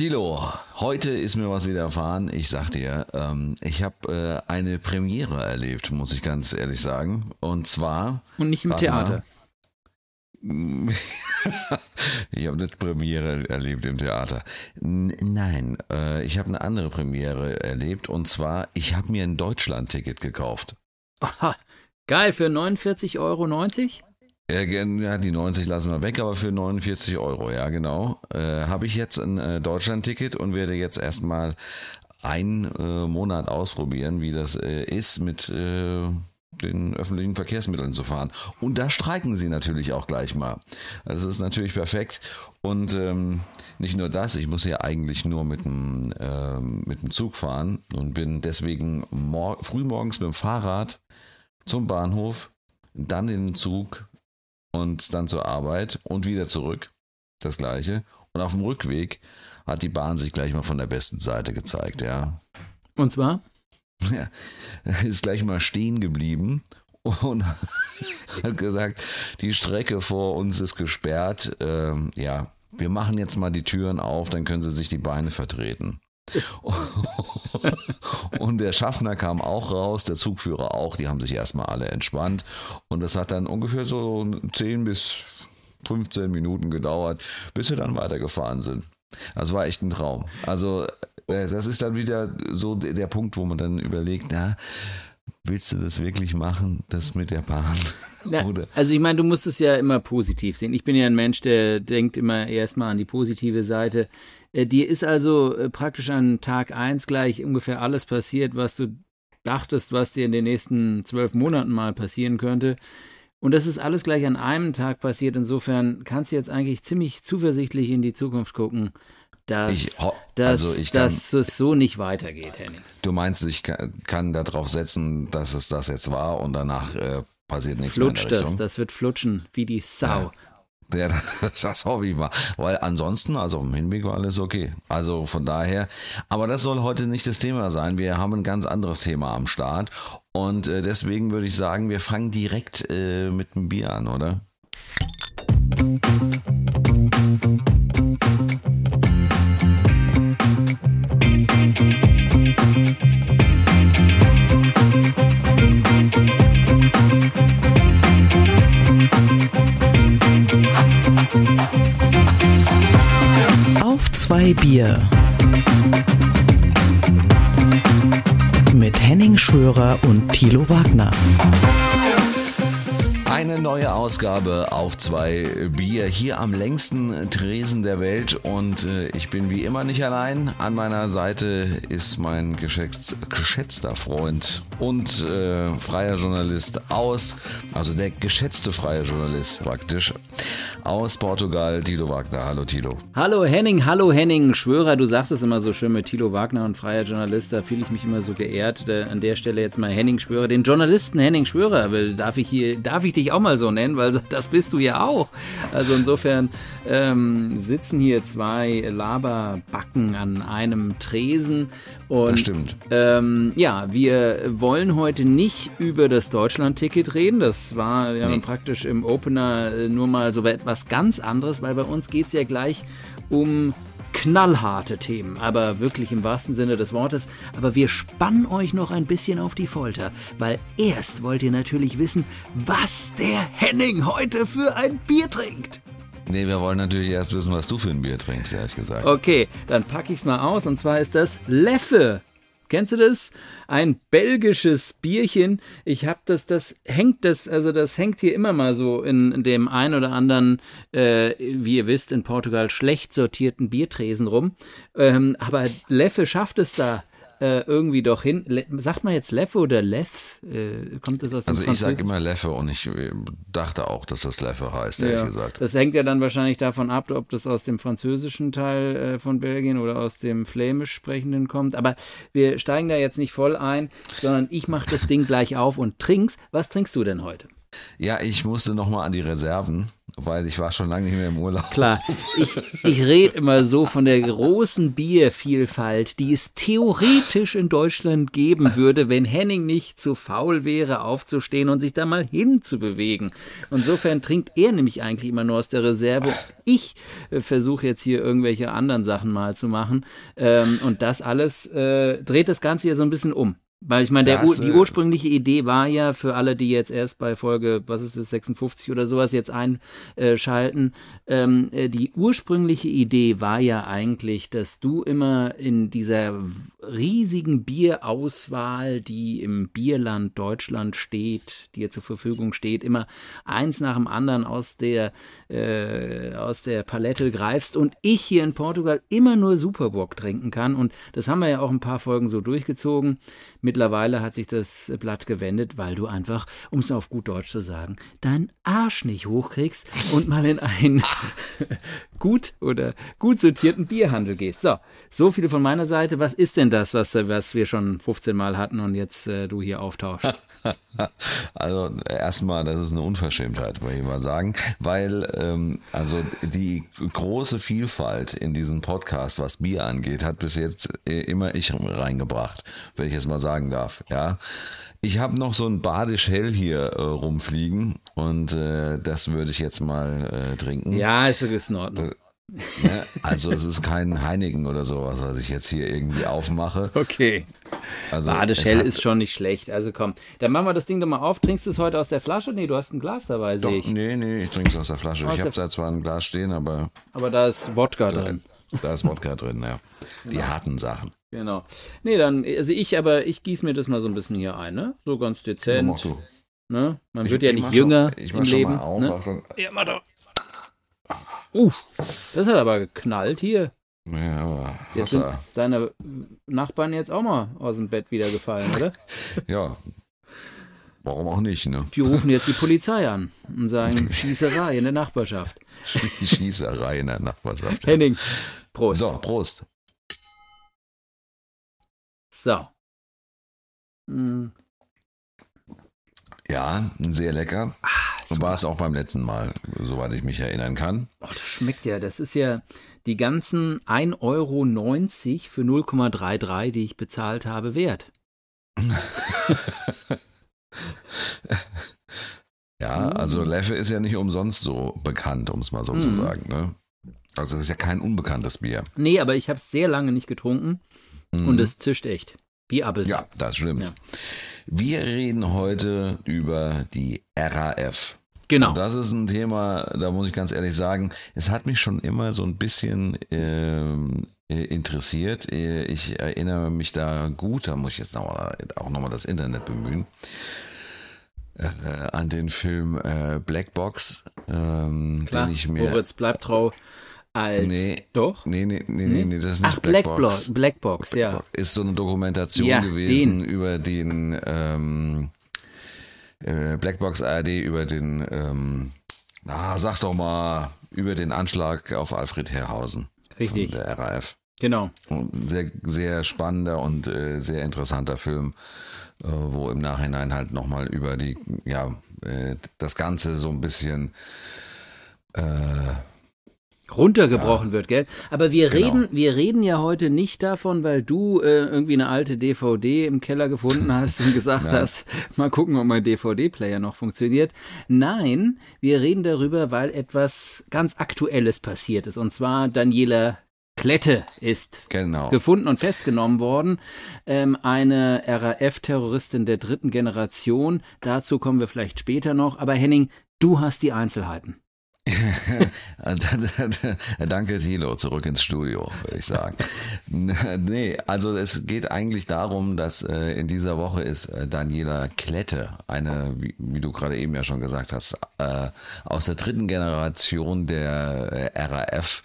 Tilo, heute ist mir was widerfahren. Ich sag dir, ähm, ich habe äh, eine Premiere erlebt, muss ich ganz ehrlich sagen. Und zwar. Und nicht im Theater. ich habe nicht Premiere erlebt im Theater. N nein, äh, ich habe eine andere Premiere erlebt. Und zwar, ich habe mir ein Deutschland-Ticket gekauft. Aha, geil, für 49,90 Euro? Ja, die 90 lassen wir weg, aber für 49 Euro, ja genau. Äh, Habe ich jetzt ein äh, Deutschland-Ticket und werde jetzt erstmal einen äh, Monat ausprobieren, wie das äh, ist mit äh, den öffentlichen Verkehrsmitteln zu fahren. Und da streiken sie natürlich auch gleich mal. Das ist natürlich perfekt. Und ähm, nicht nur das, ich muss ja eigentlich nur mit dem, ähm, mit dem Zug fahren und bin deswegen mor frühmorgens mit dem Fahrrad zum Bahnhof, dann in den Zug, und dann zur Arbeit und wieder zurück. Das gleiche. Und auf dem Rückweg hat die Bahn sich gleich mal von der besten Seite gezeigt, ja. Und zwar? Ja, ist gleich mal stehen geblieben und hat gesagt, die Strecke vor uns ist gesperrt. Ähm, ja, wir machen jetzt mal die Türen auf, dann können sie sich die Beine vertreten. und der Schaffner kam auch raus, der Zugführer auch, die haben sich erstmal alle entspannt. Und das hat dann ungefähr so 10 bis 15 Minuten gedauert, bis wir dann weitergefahren sind. Das war echt ein Traum. Also, äh, das ist dann wieder so der Punkt, wo man dann überlegt, na, willst du das wirklich machen, das mit der Bahn? Na, also ich meine, du musst es ja immer positiv sehen. Ich bin ja ein Mensch, der denkt immer erstmal an die positive Seite. Äh, dir ist also äh, praktisch an Tag 1 gleich ungefähr alles passiert, was du dachtest, was dir in den nächsten zwölf Monaten mal passieren könnte. Und das ist alles gleich an einem Tag passiert. Insofern kannst du jetzt eigentlich ziemlich zuversichtlich in die Zukunft gucken, dass, ich, dass, also ich kann, dass es so nicht weitergeht, Henning. Du meinst, ich kann, kann darauf setzen, dass es das jetzt war und danach äh, passiert nichts Flutscht mehr in der das, das wird flutschen wie die Sau. Ja. Ja, das ich mal. Weil ansonsten, also im Hinblick war alles okay. Also von daher, aber das soll heute nicht das Thema sein. Wir haben ein ganz anderes Thema am Start. Und äh, deswegen würde ich sagen, wir fangen direkt äh, mit dem Bier an, oder? Zwei Bier. Mit Henning Schwörer und Thilo Wagner. Eine neue Ausgabe auf zwei Bier hier am längsten Tresen der Welt und äh, ich bin wie immer nicht allein. An meiner Seite ist mein geschätz geschätzter Freund und äh, freier Journalist aus, also der geschätzte freie Journalist praktisch aus Portugal, Tilo Wagner. Hallo Tilo. Hallo Henning, hallo Henning. Schwörer, du sagst es immer so schön mit Tilo Wagner und freier Journalist, da fühle ich mich immer so geehrt. An der Stelle jetzt mal Henning Schwörer, den Journalisten Henning Schwörer, darf ich hier, darf ich dich auch mal so nennen, weil das bist du ja auch. Also insofern ähm, sitzen hier zwei Laberbacken an einem Tresen und das stimmt. Ähm, ja, wir wollen heute nicht über das Deutschland-Ticket reden. Das war ja nee. praktisch im Opener äh, nur mal so etwas ganz anderes, weil bei uns geht es ja gleich um knallharte Themen, aber wirklich im wahrsten Sinne des Wortes. Aber wir spannen euch noch ein bisschen auf die Folter, weil erst wollt ihr natürlich wissen, was der Henning heute für ein Bier trinkt. Nee, wir wollen natürlich erst wissen, was du für ein Bier trinkst, ehrlich gesagt. Okay, dann packe ich es mal aus und zwar ist das Leffe. Kennst du das? Ein belgisches Bierchen. Ich habe das, das hängt das, also das hängt hier immer mal so in dem ein oder anderen, äh, wie ihr wisst, in Portugal schlecht sortierten Biertresen rum. Ähm, aber Leffe schafft es da äh, irgendwie doch hin. Le sagt man jetzt Leffe oder Leff? Äh, kommt das aus dem Also ich sage immer Leffe und ich äh, dachte auch, dass das Leffe heißt, ehrlich ja. gesagt. Das hängt ja dann wahrscheinlich davon ab, ob das aus dem französischen Teil äh, von Belgien oder aus dem flämisch sprechenden kommt. Aber wir steigen da jetzt nicht voll ein, sondern ich mache das Ding gleich auf und trink's. Was trinkst du denn heute? Ja, ich musste nochmal an die Reserven weil ich war schon lange nicht mehr im Urlaub. Klar, ich, ich rede immer so von der großen Biervielfalt, die es theoretisch in Deutschland geben würde, wenn Henning nicht zu faul wäre, aufzustehen und sich da mal hinzubewegen. Insofern trinkt er nämlich eigentlich immer nur aus der Reserve. Ich äh, versuche jetzt hier irgendwelche anderen Sachen mal zu machen. Ähm, und das alles äh, dreht das Ganze ja so ein bisschen um. Weil ich meine, Das, die äh, ursprüngliche Idee war ja für alle, die jetzt erst bei Folge, was ist das, 56 oder sowas jetzt einschalten, ähm, äh, die ursprüngliche Idee war ja eigentlich, dass du immer in dieser riesigen Bierauswahl, die im Bierland Deutschland steht, dir zur Verfügung steht, immer eins nach dem anderen aus der, äh, aus der Palette greifst und ich hier in Portugal immer nur Superbock trinken kann. Und das haben wir ja auch ein paar Folgen so durchgezogen. Mittlerweile hat sich das Blatt gewendet, weil du einfach, um es auf gut Deutsch zu sagen, deinen Arsch nicht hochkriegst und mal in einen gut oder gut sortierten Bierhandel gehst. So, so viel von meiner Seite. Was ist denn das, was, was wir schon 15 Mal hatten und jetzt äh, du hier auftauschst? Also erstmal, das ist eine Unverschämtheit, würde ich mal sagen, weil ähm, also die große Vielfalt in diesem Podcast, was Bier angeht, hat bis jetzt äh, immer ich reingebracht, wenn ich es mal sagen darf. Ja, ich habe noch so ein Badisch Hell hier äh, rumfliegen und äh, das würde ich jetzt mal äh, trinken. Ja, ist, ist in Ordnung. Ne? Also es ist kein Heineken oder sowas, was ich jetzt hier irgendwie aufmache. Okay. Also es hat- ist schon nicht schlecht. Also komm, dann machen wir das Ding doch mal auf. Trinkst du es heute aus der Flasche? Nee, du hast ein Glas dabei, sehe ich. nee, nee, ich trinke es aus der Flasche. Aus ich habe da zwar ein Glas stehen, aber Aber da ist Wodka drin. da ist Wodka drin, ja. Die Genau. harten Sachen. Genau. Nee, dann, also ich, aber ich gieße mir das mal so ein bisschen hier ein, ne? So ganz Ja, dezent. mach du. Ne? Man Ich- wird ja ich nicht jünger Schon, ich im Leben. mal auf. ne? Achtung. Ja, mach doch. Uh, das hat aber geknallt hier. Ja, aber Jetzt sind deine Nachbarn jetzt auch mal aus dem Bett wieder gefallen, oder? Ja. Warum auch nicht, ne? Die rufen jetzt die Polizei an und sagen Schießerei in der Nachbarschaft. Schießerei in der Nachbarschaft. Henning, Prost. So, Prost. So. Hm, Ja, sehr lecker. War es auch beim letzten Mal, soweit ich mich erinnern kann. Oh, das schmeckt ja. Das ist ja die ganzen 1,90 Euro für 0,33, die ich bezahlt habe, wert. Ja, Mm. also Leffe ist ja nicht umsonst so bekannt, um es mal so zu Mhm. sagen. Ne? Also es ist ja kein unbekanntes Bier. Nee, aber ich habe es sehr lange nicht getrunken Mhm. und es zischt echt. Wie Appelsap. Ja, das stimmt. Ja. Wir reden heute über die RAF. Genau. Und das ist ein Thema, da muss ich ganz ehrlich sagen, es hat mich schon immer so ein bisschen ähm, äh, interessiert. Äh, Ich erinnere mich da gut, da muss ich jetzt noch mal, auch nochmal das Internet bemühen, äh, an den Film äh, Black Box, ähm, Klar, den ich mir... Moritz bleibt trau als. Nee. Doch? Nee, nee, nee, nee, nee, das ist nicht Ach, Black, Box. Box. Black Box, ja. Ist so eine Dokumentation Ja, gewesen über den ähm, äh, Blackbox ARD, über den, ähm, na, sag's doch mal, über den Anschlag auf Alfred Herrhausen. Richtig. Der RAF. Genau. Und Sehr, sehr spannender und äh, sehr interessanter Film, äh, wo im Nachhinein halt nochmal über die, ja, äh, das Ganze so ein bisschen runtergebrochen wird, gell? Aber wir Genau. reden, wir reden ja heute nicht davon, weil du äh, irgendwie eine alte DVD im Keller gefunden hast und gesagt hast, mal gucken, ob mein DVD-Player noch funktioniert. Nein, wir reden darüber, weil etwas ganz Aktuelles passiert ist. Und zwar Daniela Klette ist genau. gefunden und festgenommen worden. Ähm, eine RAF-Terroristin der dritten Generation. Dazu kommen wir vielleicht später noch. Aber Henning, du hast die Einzelheiten. Danke, Thilo, zurück ins Studio, würde ich sagen. nee, also es geht eigentlich darum, dass äh, in dieser Woche ist äh, Daniela Klette, eine, wie, du gerade eben ja schon gesagt hast, äh, aus der dritten Generation der RAF,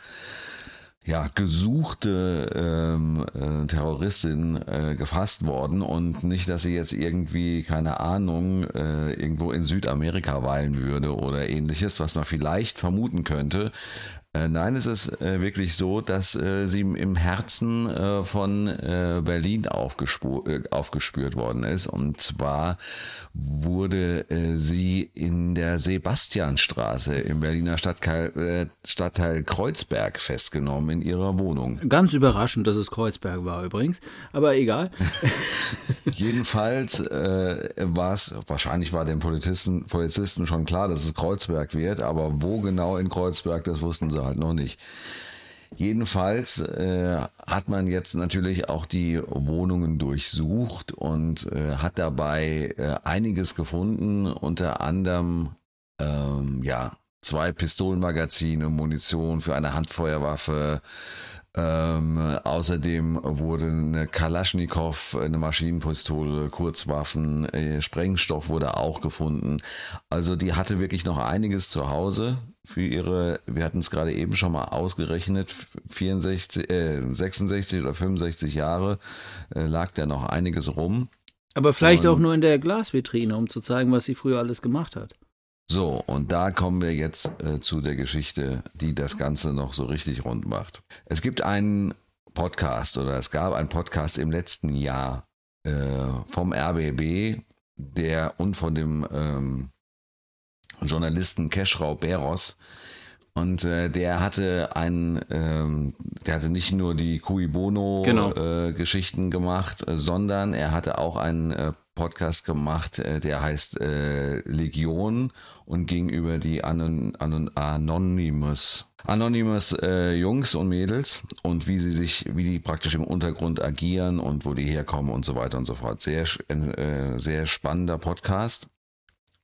ja, gesuchte ähm, äh, Terroristin äh, gefasst worden und nicht, dass sie jetzt irgendwie, keine Ahnung, äh, irgendwo in Südamerika weilen würde oder ähnliches, was man vielleicht vermuten könnte. Äh, nein, es ist äh, wirklich so, dass äh, sie im Herzen äh, von äh, Berlin äh, aufgespürt worden ist. Und zwar wurde sie in der Sebastianstraße im Berliner Stadtteil, Stadtteil Kreuzberg festgenommen in ihrer Wohnung. Ganz überraschend, dass es Kreuzberg war übrigens, aber egal. Jedenfalls war es, wahrscheinlich war den Polizisten, Polizisten schon klar, dass es Kreuzberg wird, aber wo genau in Kreuzberg, das wussten sie halt noch nicht. Jedenfalls äh, hat man jetzt natürlich auch die Wohnungen durchsucht und äh, hat dabei äh, einiges gefunden, unter anderem ähm, ja zwei Pistolenmagazine, Munition für eine Handfeuerwaffe, ähm, außerdem wurde eine Kalaschnikow, eine Maschinenpistole, Kurzwaffen, äh, Sprengstoff wurde auch gefunden. Also die hatte wirklich noch einiges zu Hause für ihre, wir hatten es gerade eben schon mal ausgerechnet, 64, äh, 66 oder 65 Jahre äh, lag da noch einiges rum. Aber vielleicht Und, auch nur in der Glasvitrine, um zu zeigen, was sie früher alles gemacht hat. So, und da kommen wir jetzt äh, zu der Geschichte, die das Ganze noch so richtig rund macht. Es gibt einen Podcast oder es gab einen Podcast im letzten Jahr äh, vom RBB, der und von dem ähm, Journalisten Keschrau Beros. Und äh, der hatte ein, ähm, der hatte nicht nur die Cui Bono genau. äh, Geschichten gemacht, äh, sondern er hatte auch einen äh, Podcast gemacht, äh, der heißt äh, Legion und ging über die Anon Anon Anonymous Anonymous äh, Jungs und Mädels und wie sie sich, wie die praktisch im Untergrund agieren und wo die herkommen und so weiter und so fort. Sehr, äh, sehr spannender Podcast.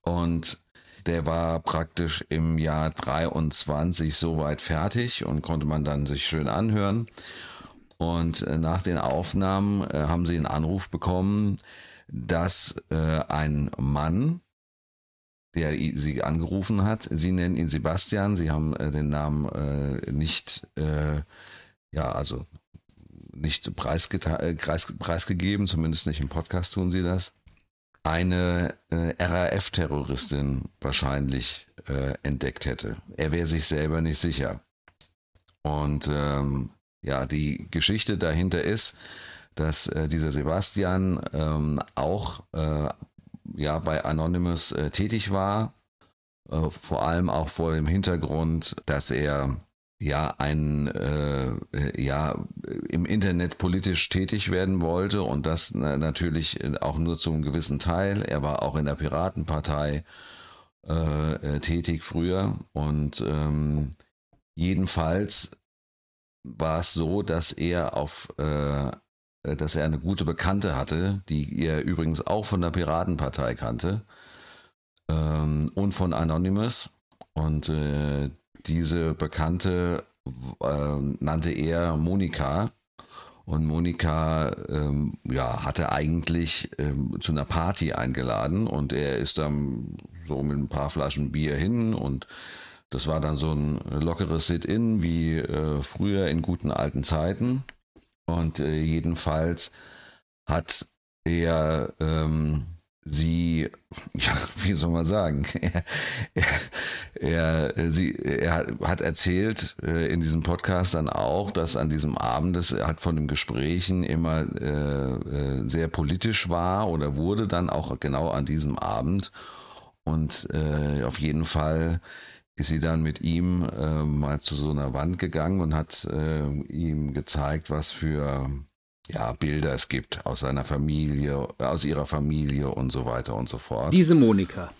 Und der war praktisch im Jahr 23 soweit fertig und konnte man dann sich schön anhören. Und äh, nach den Aufnahmen äh, haben sie einen Anruf bekommen, dass äh, ein Mann, der sie angerufen hat, sie nennen ihn Sebastian, sie haben den Namen nicht, ja, also nicht preisgegeben, zumindest nicht im Podcast tun sie das eine äh, RAF-Terroristin wahrscheinlich äh, entdeckt hätte. Er wäre sich selber nicht sicher. Und ähm, ja, die Geschichte dahinter ist, dass äh, dieser Sebastian ähm, auch äh, ja bei Anonymous äh, tätig war, äh, vor allem auch vor dem Hintergrund, dass er ja ein äh, ja im Internet politisch tätig werden wollte und das natürlich auch nur zum gewissen Teil. Er war auch in der Piratenpartei äh, äh, tätig früher und ähm, jedenfalls war es so, dass er auf äh, dass er eine gute Bekannte hatte, die er übrigens auch von der Piratenpartei kannte ähm, und von Anonymous und äh, diese Bekannte äh, nannte er Monika. Und Monika ähm, ja, hatte eigentlich ähm, zu einer Party eingeladen und er ist dann so mit ein paar Flaschen Bier hin und das war dann so ein lockeres Sit-in wie äh, früher in guten alten Zeiten. Und äh, jedenfalls hat er ähm, sie, ja, wie soll man sagen, er, er, er, sie, er hat erzählt äh, in diesem Podcast dann auch, dass an diesem Abend, das hat von den Gesprächen immer äh, äh, sehr politisch war oder wurde dann auch genau an diesem Abend. Und äh, auf jeden Fall ist sie dann mit ihm äh, mal zu so einer Wand gegangen und hat äh, ihm gezeigt, was für ja, Bilder es gibt aus seiner Familie, aus ihrer Familie und so weiter und so fort. Diese Monika.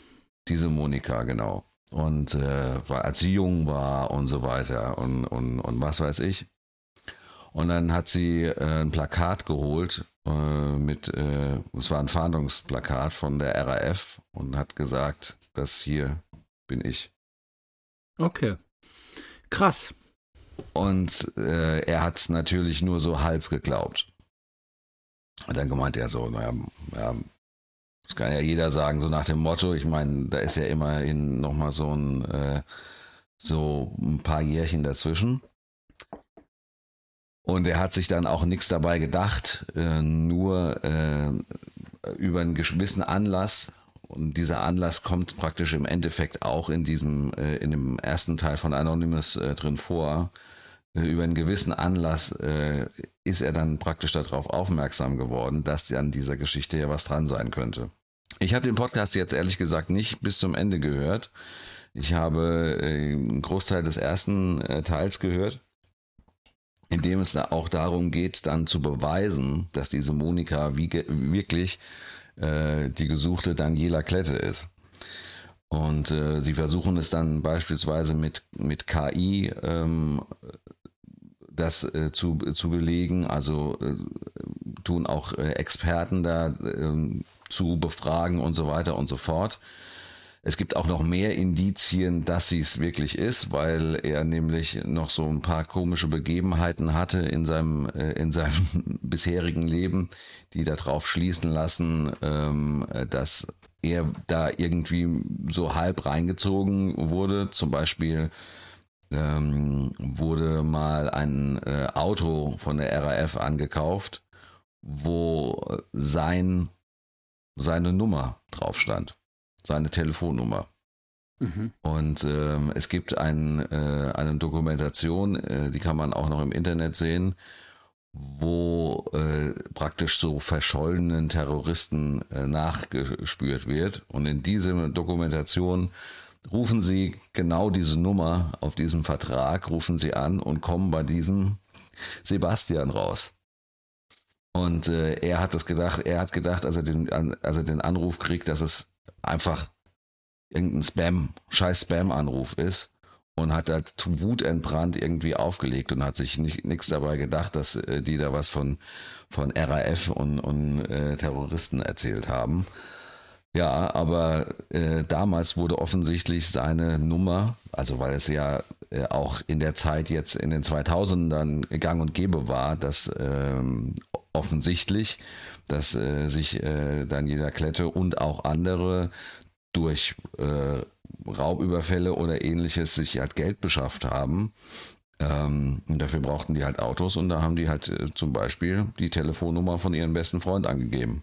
Diese Monika, genau. Und äh, als sie jung war und so weiter und, und, und was weiß ich. Und dann hat sie äh, ein Plakat geholt äh, mit, äh, es war ein Fahndungsplakat von der RAF und hat gesagt, das hier bin ich. Okay. Krass. Und äh, er hat es natürlich nur so halb geglaubt. Und dann gemeint er so, naja, ja, das kann ja jeder sagen, so nach dem Motto, ich meine, da ist ja immerhin nochmal so ein, äh, so ein paar Jährchen dazwischen. Und er hat sich dann auch nichts dabei gedacht, äh, nur äh, über einen gewissen Anlass und dieser Anlass kommt praktisch im Endeffekt auch in diesem, äh, in dem ersten Teil von Anonymous äh, drin vor. Äh, über einen gewissen Anlass äh, ist er dann praktisch darauf aufmerksam geworden, dass an dieser Geschichte ja was dran sein könnte. Ich habe den Podcast jetzt ehrlich gesagt nicht bis zum Ende gehört. Ich habe äh, einen Großteil des ersten äh, Teils gehört, in dem es auch darum geht, dann zu beweisen, dass diese Monika wirklich äh, die gesuchte Daniela Klette ist. Und äh, sie versuchen es dann beispielsweise mit, mit KI ähm, das äh, zu, zu belegen. Also äh, tun auch äh, Experten da äh, zu befragen und so weiter und so fort. Es gibt auch noch mehr Indizien, dass sie es wirklich ist, weil er nämlich noch so ein paar komische Begebenheiten hatte in seinem, äh, in seinem bisherigen Leben, die darauf schließen lassen, ähm, dass er da irgendwie so halb reingezogen wurde. Zum Beispiel ähm, wurde mal ein äh, Auto von der RAF angekauft, wo sein, seine Nummer drauf stand seine Telefonnummer. Mhm. Und ähm, es gibt ein, äh, eine Dokumentation, äh, die kann man auch noch im Internet sehen, wo äh, praktisch so verschollenen Terroristen äh, nachgespürt wird. Und in dieser Dokumentation rufen sie genau diese Nummer auf diesem Vertrag, rufen sie an und kommen bei diesem Sebastian raus. Und äh, er hat das gedacht, er hat gedacht, als er den, als er den Anruf kriegt, dass es einfach irgendein Spam, scheiß Spam-Anruf ist und hat halt wutentbrannt irgendwie aufgelegt und hat sich nichts dabei gedacht, dass äh, die da was von, von RAF und, und äh, Terroristen erzählt haben. Ja, aber äh, damals wurde offensichtlich seine Nummer, also weil es ja äh, auch in der Zeit jetzt in den 2000ern gang und gäbe war, dass ähm, offensichtlich dass äh, sich äh, Daniela Klette und auch andere durch äh, Raubüberfälle oder ähnliches sich halt Geld beschafft haben. Ähm, und dafür brauchten die halt Autos und da haben die halt äh, zum Beispiel die Telefonnummer von ihrem besten Freund angegeben.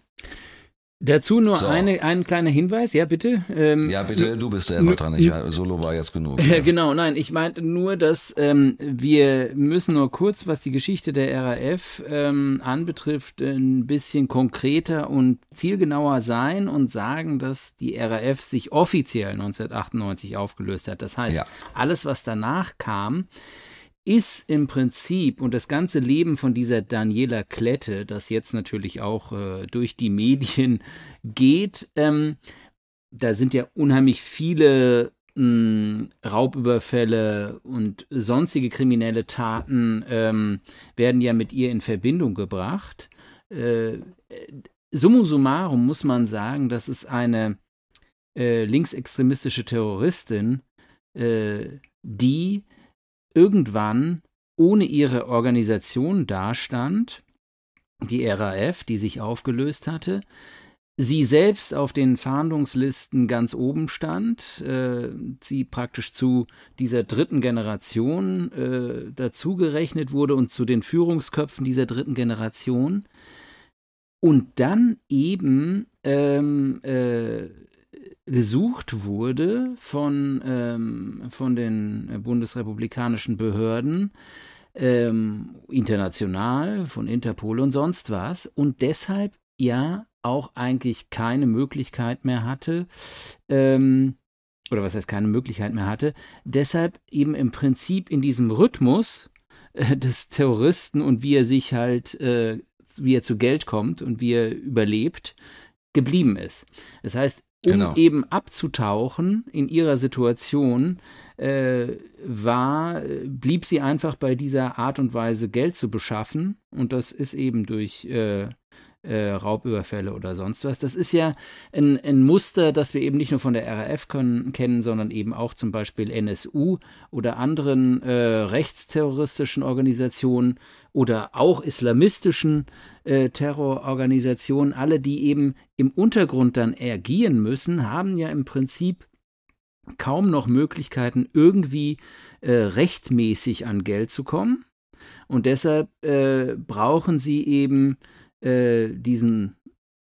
Dazu nur so. eine, ein kleiner Hinweis, ja bitte. Ähm, ja bitte, du bist der dran. Ich, Solo war jetzt genug. Ja. Genau, nein, ich meinte nur, dass ähm, wir müssen nur kurz, was die Geschichte der RAF ähm, anbetrifft, ein bisschen konkreter und zielgenauer sein und sagen, dass die RAF sich offiziell 1998 aufgelöst hat. Das heißt, ja. alles, was danach kam, ist im Prinzip und das ganze Leben von dieser Daniela Klette, das jetzt natürlich auch äh, durch die Medien geht, ähm, da sind ja unheimlich viele mh, hm, Raubüberfälle und sonstige kriminelle Taten ähm, werden ja mit ihr in Verbindung gebracht. Äh, summa summarum muss man sagen, das ist eine äh, linksextremistische Terroristin, äh, die irgendwann ohne ihre Organisation dastand, die RAF, die sich aufgelöst hatte, sie selbst auf den Fahndungslisten ganz oben stand, äh, sie praktisch zu dieser dritten Generation äh, dazugerechnet wurde und zu den Führungsköpfen dieser dritten Generation. Und dann eben ähm, äh, gesucht wurde von, ähm, von den bundesrepublikanischen Behörden, ähm, international, von Interpol und sonst was, und deshalb ja auch eigentlich keine Möglichkeit mehr hatte, ähm, oder was heißt keine Möglichkeit mehr hatte, deshalb eben im Prinzip in diesem Rhythmus äh, des Terroristen und wie er sich halt, äh, wie er zu Geld kommt und wie er überlebt, geblieben ist. Das heißt, um genau. eben abzutauchen in ihrer Situation, äh, war, blieb sie einfach bei dieser Art und Weise Geld zu beschaffen. Und das ist eben durch äh, äh, Raubüberfälle oder sonst was. Das ist ja ein, ein, Muster, das wir eben nicht nur von der RAF können, kennen, sondern eben auch zum Beispiel NSU oder anderen äh, rechtsterroristischen Organisationen oder auch islamistischen äh, Terrororganisationen. Alle, die eben im Untergrund dann agieren müssen, haben ja im Prinzip kaum noch Möglichkeiten, irgendwie äh, rechtmäßig an Geld zu kommen. Und deshalb äh, brauchen sie eben äh, diesen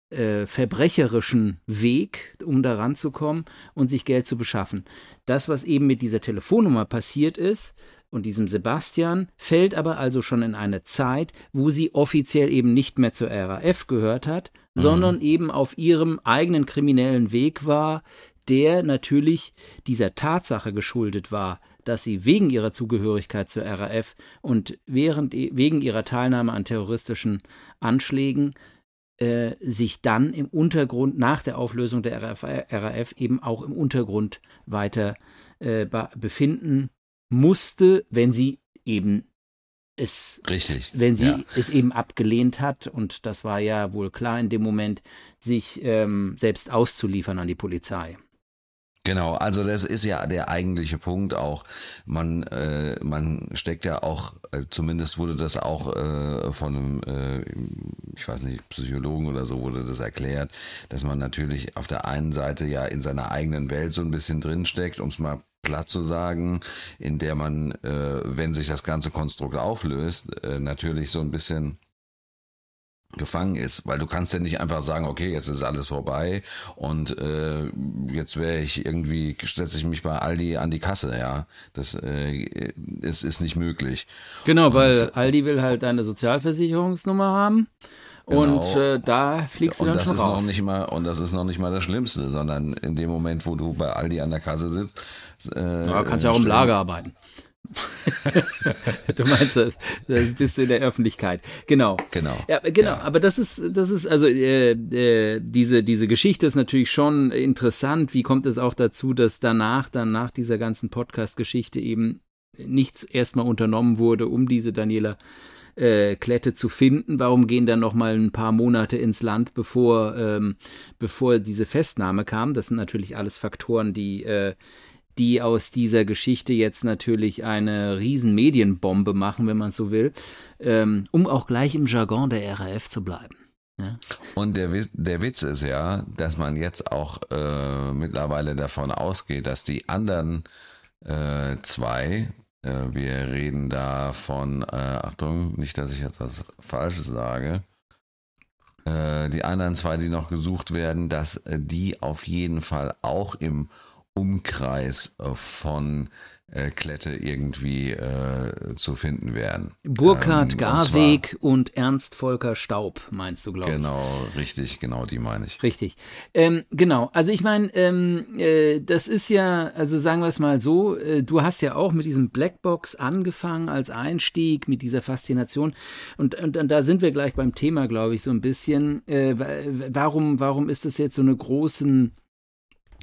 äh, verbrecherischen Weg, um da ranzukommen und sich Geld zu beschaffen. Das, was eben mit dieser Telefonnummer passiert ist und diesem Sebastian, fällt aber also schon in eine Zeit, wo sie offiziell eben nicht mehr zur RAF gehört hat, mhm. sondern eben auf ihrem eigenen kriminellen Weg war, der natürlich dieser Tatsache geschuldet war, dass sie wegen ihrer Zugehörigkeit zur RAF und während, wegen ihrer Teilnahme an terroristischen Anschlägen äh, sich dann im Untergrund nach der Auflösung der RAF, RAF eben auch im Untergrund weiter äh, befinden musste, wenn sie eben es, Richtig. wenn sie ja. es eben abgelehnt hat, und das war ja wohl klar in dem Moment, sich ähm, selbst auszuliefern an die Polizei. Genau, also das ist ja der eigentliche Punkt auch. Man, äh, man steckt ja auch, äh, zumindest wurde das auch äh, von einem, äh, ich weiß nicht, Psychologen oder so wurde das erklärt, dass man natürlich auf der einen Seite ja in seiner eigenen Welt so ein bisschen drinsteckt, um es mal platt zu sagen, in der man, äh, wenn sich das ganze Konstrukt auflöst, äh, natürlich so ein bisschen gefangen ist, weil du kannst ja nicht einfach sagen, okay, jetzt ist alles vorbei und äh, jetzt wäre ich irgendwie, setze ich mich bei Aldi an die Kasse, ja. Das äh, ist, ist nicht möglich. Genau, weil und, Aldi will halt deine Sozialversicherungsnummer haben. Genau. Und äh, da fliegst du und dann das schon ist raus. Noch nicht mal, und das ist noch nicht mal das Schlimmste, sondern in dem Moment, wo du bei Aldi an der Kasse sitzt. Äh, ja, kannst ja auch im Lager arbeiten. du meinst, da bist du in der Öffentlichkeit. Genau. Genau. Ja, genau. Ja. Aber das ist, das ist, also äh, äh, diese, diese Geschichte ist natürlich schon interessant. Wie kommt es auch dazu, dass danach, dann nach dieser ganzen Podcast-Geschichte eben nichts erstmal unternommen wurde, um diese Daniela äh, Klette zu finden. Warum gehen dann noch mal ein paar Monate ins Land, bevor, ähm, bevor diese Festnahme kam? Das sind natürlich alles Faktoren, die äh, die aus dieser Geschichte jetzt natürlich eine riesen Medienbombe machen, wenn man so will, ähm, um auch gleich im Jargon der RAF zu bleiben. Ja. Und der, der Witz ist ja, dass man jetzt auch äh, mittlerweile davon ausgeht, dass die anderen äh, zwei, äh, wir reden da von, äh, Achtung, nicht, dass ich jetzt was Falsches sage, äh, die anderen zwei, die noch gesucht werden, dass äh, die auf jeden Fall auch im Umkreis äh, von äh, Klette irgendwie äh, zu finden wären. Burkhard ähm, Garweg und, und, Ernst Volker Staub, meinst du, glaube ich. Genau, richtig, genau die meine ich. Richtig. Ähm, genau, also ich meine, ähm, äh, das ist ja, also sagen wir es mal so, äh, du hast ja auch mit diesem Blackbox angefangen als Einstieg, mit dieser Faszination. Und, und, und da sind wir gleich beim Thema, glaube ich, so ein bisschen. Äh, warum, warum ist das jetzt so eine großen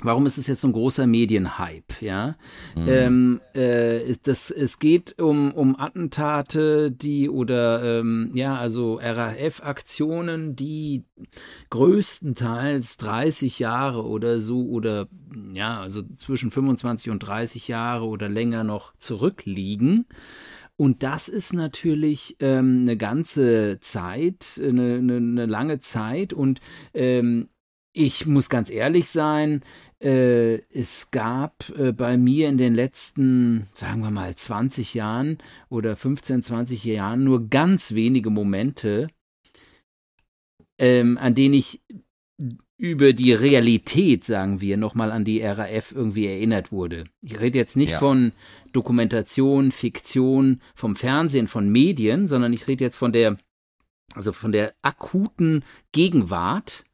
Warum ist es jetzt so ein großer Medienhype? Ja, mhm. ähm, äh, das, es geht um, um Attentate, die oder ähm, ja, also RAF-Aktionen, die größtenteils 30 Jahre oder so oder ja, also zwischen 25 und 30 Jahre oder länger noch zurückliegen. Und das ist natürlich ähm, eine ganze Zeit, eine, eine, eine lange Zeit. Und ähm, ich muss ganz ehrlich sein, äh, es gab äh, bei mir in den letzten, sagen wir mal, 20 Jahren oder 15, 20 Jahren nur ganz wenige Momente, ähm, an denen ich über die Realität, sagen wir, nochmal an die RAF irgendwie erinnert wurde. Ich rede jetzt nicht ja. von Dokumentation, Fiktion, vom Fernsehen, von Medien, sondern ich rede jetzt von der, also von der akuten Gegenwart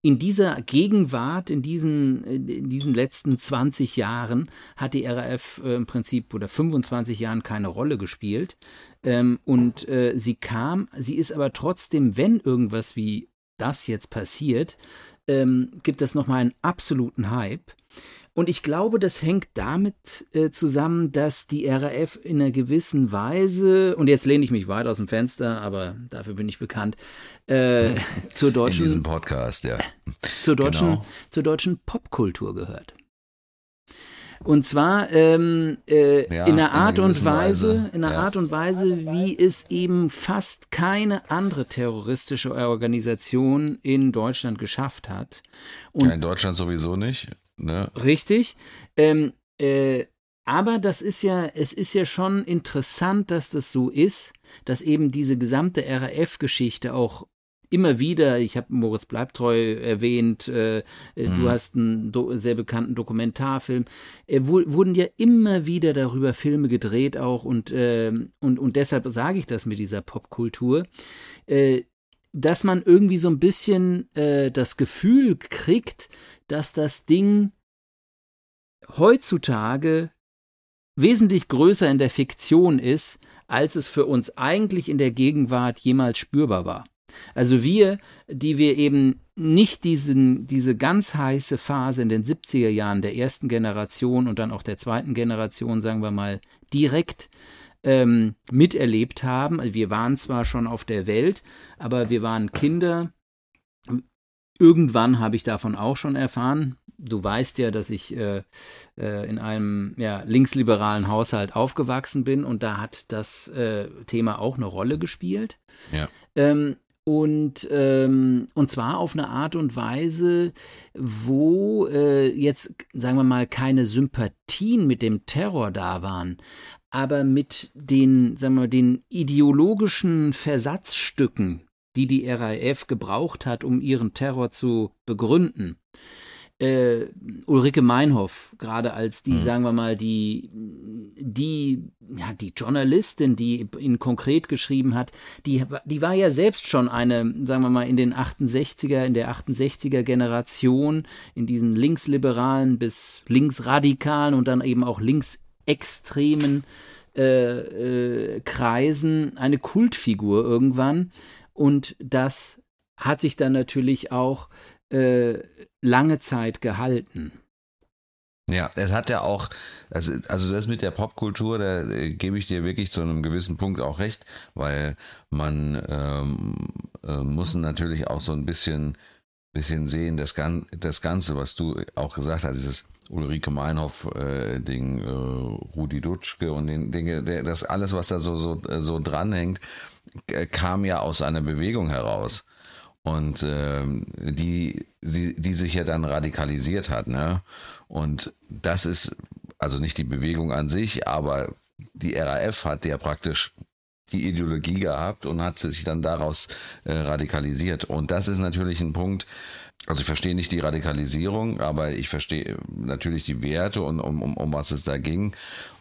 in dieser Gegenwart, in diesen, in diesen letzten 20 Jahren hat die RAF äh, im Prinzip oder 25 Jahren keine Rolle gespielt. Ähm, und äh, sie kam, sie ist aber trotzdem, wenn irgendwas wie das jetzt passiert, ähm, gibt es nochmal einen absoluten Hype. Und ich glaube, das hängt damit äh, zusammen, dass die RAF in einer gewissen Weise, und jetzt lehne ich mich weit aus dem Fenster, aber dafür bin ich bekannt, äh, zur deutschen. In diesem Podcast, ja. Zur deutschen, genau. zur deutschen Popkultur gehört. Und zwar ähm, äh, ja, in einer Art und Weise, Weise, in einer ja. Art und Weise, wie es eben fast keine andere terroristische Organisation in Deutschland geschafft hat. Und ja, in Deutschland sowieso nicht. Ne? Richtig. Ähm, äh, aber das ist ja, es ist ja schon interessant, dass das so ist, dass eben diese gesamte RAF-Geschichte auch immer wieder, ich habe Moritz Bleibtreu erwähnt, äh, mhm. du hast einen sehr bekannten Dokumentarfilm, äh, wurden ja immer wieder darüber Filme gedreht auch und, äh, und, und deshalb sage ich das mit dieser Popkultur, äh, dass man irgendwie so ein bisschen äh, das Gefühl kriegt, dass das Ding heutzutage wesentlich größer in der Fiktion ist, als es für uns eigentlich in der Gegenwart jemals spürbar war. Also wir, die wir eben nicht diesen, diese ganz heiße Phase in den 70er Jahren der ersten Generation und dann auch der zweiten Generation, sagen wir mal, direkt ähm, miterlebt haben. Also wir waren zwar schon auf der Welt, aber wir waren Kinder. Irgendwann habe ich davon auch schon erfahren. Du weißt ja, dass ich äh, äh, in einem ja, linksliberalen Haushalt aufgewachsen bin und da hat das äh, Thema auch eine Rolle gespielt. Ja. Ähm, und, ähm, und zwar auf eine Art und Weise, wo äh, jetzt, sagen wir mal, keine Sympathien mit dem Terror da waren, aber mit den, sagen wir mal, den ideologischen Versatzstücken, die die RAF gebraucht hat, um ihren Terror zu begründen äh, Ulrike Meinhoff, gerade als die, mhm. sagen wir mal, die, die, ja, die Journalistin, die ihn konkret geschrieben hat, die, die war ja selbst schon eine, sagen wir mal, in den 68er, in der 68er Generation, in diesen linksliberalen bis linksradikalen und dann eben auch linksextremen äh, äh, Kreisen eine Kultfigur irgendwann. Und das hat sich dann natürlich auch äh, lange Zeit gehalten. Ja, es hat ja auch, also, also das mit der Popkultur, da äh, gebe ich dir wirklich zu einem gewissen Punkt auch recht, weil man ähm, äh, muss natürlich auch so ein bisschen, bisschen sehen, das, Gan das Ganze, was du auch gesagt hast, dieses Ulrike Meinhoff-Ding, äh, äh, Rudi Dutschke und den Dinge, das alles, was da so, so, so dranhängt, kam ja aus einer Bewegung heraus und ähm, die, die, die sich ja dann radikalisiert hat, ne? Und das ist also nicht die Bewegung an sich, aber die RAF hat ja praktisch die Ideologie gehabt und hat sich dann daraus äh, radikalisiert. Und das ist natürlich ein Punkt, also ich verstehe nicht die Radikalisierung, aber ich verstehe natürlich die Werte und um, um, um was es da ging,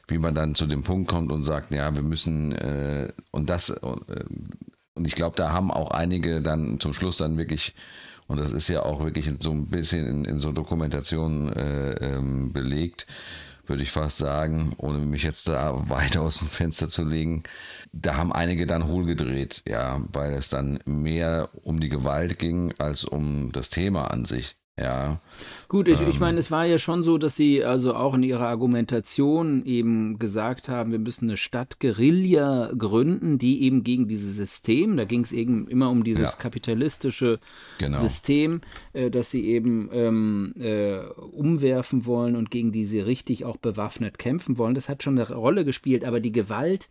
wie man dann zu dem Punkt kommt und sagt, ja, wir müssen äh, und das äh, und ich glaube, da haben auch einige dann zum Schluss dann wirklich, und das ist ja auch wirklich so ein bisschen in, in so Dokumentationen äh, ähm, belegt, würde ich fast sagen, ohne mich jetzt da weiter aus dem Fenster zu legen. Da haben einige dann hohl gedreht, ja, weil es dann mehr um die Gewalt ging als um das Thema an sich. Ja. Gut, ich, ähm, ich meine, es war ja schon so, dass sie also auch in ihrer Argumentation eben gesagt haben, wir müssen eine Stadt Guerilla gründen, die eben gegen dieses System, da ging es eben immer um dieses ja. kapitalistische genau. System, äh, dass sie eben ähm, äh, umwerfen wollen und gegen die sie richtig auch bewaffnet kämpfen wollen. Das hat schon eine Rolle gespielt, aber die Gewalt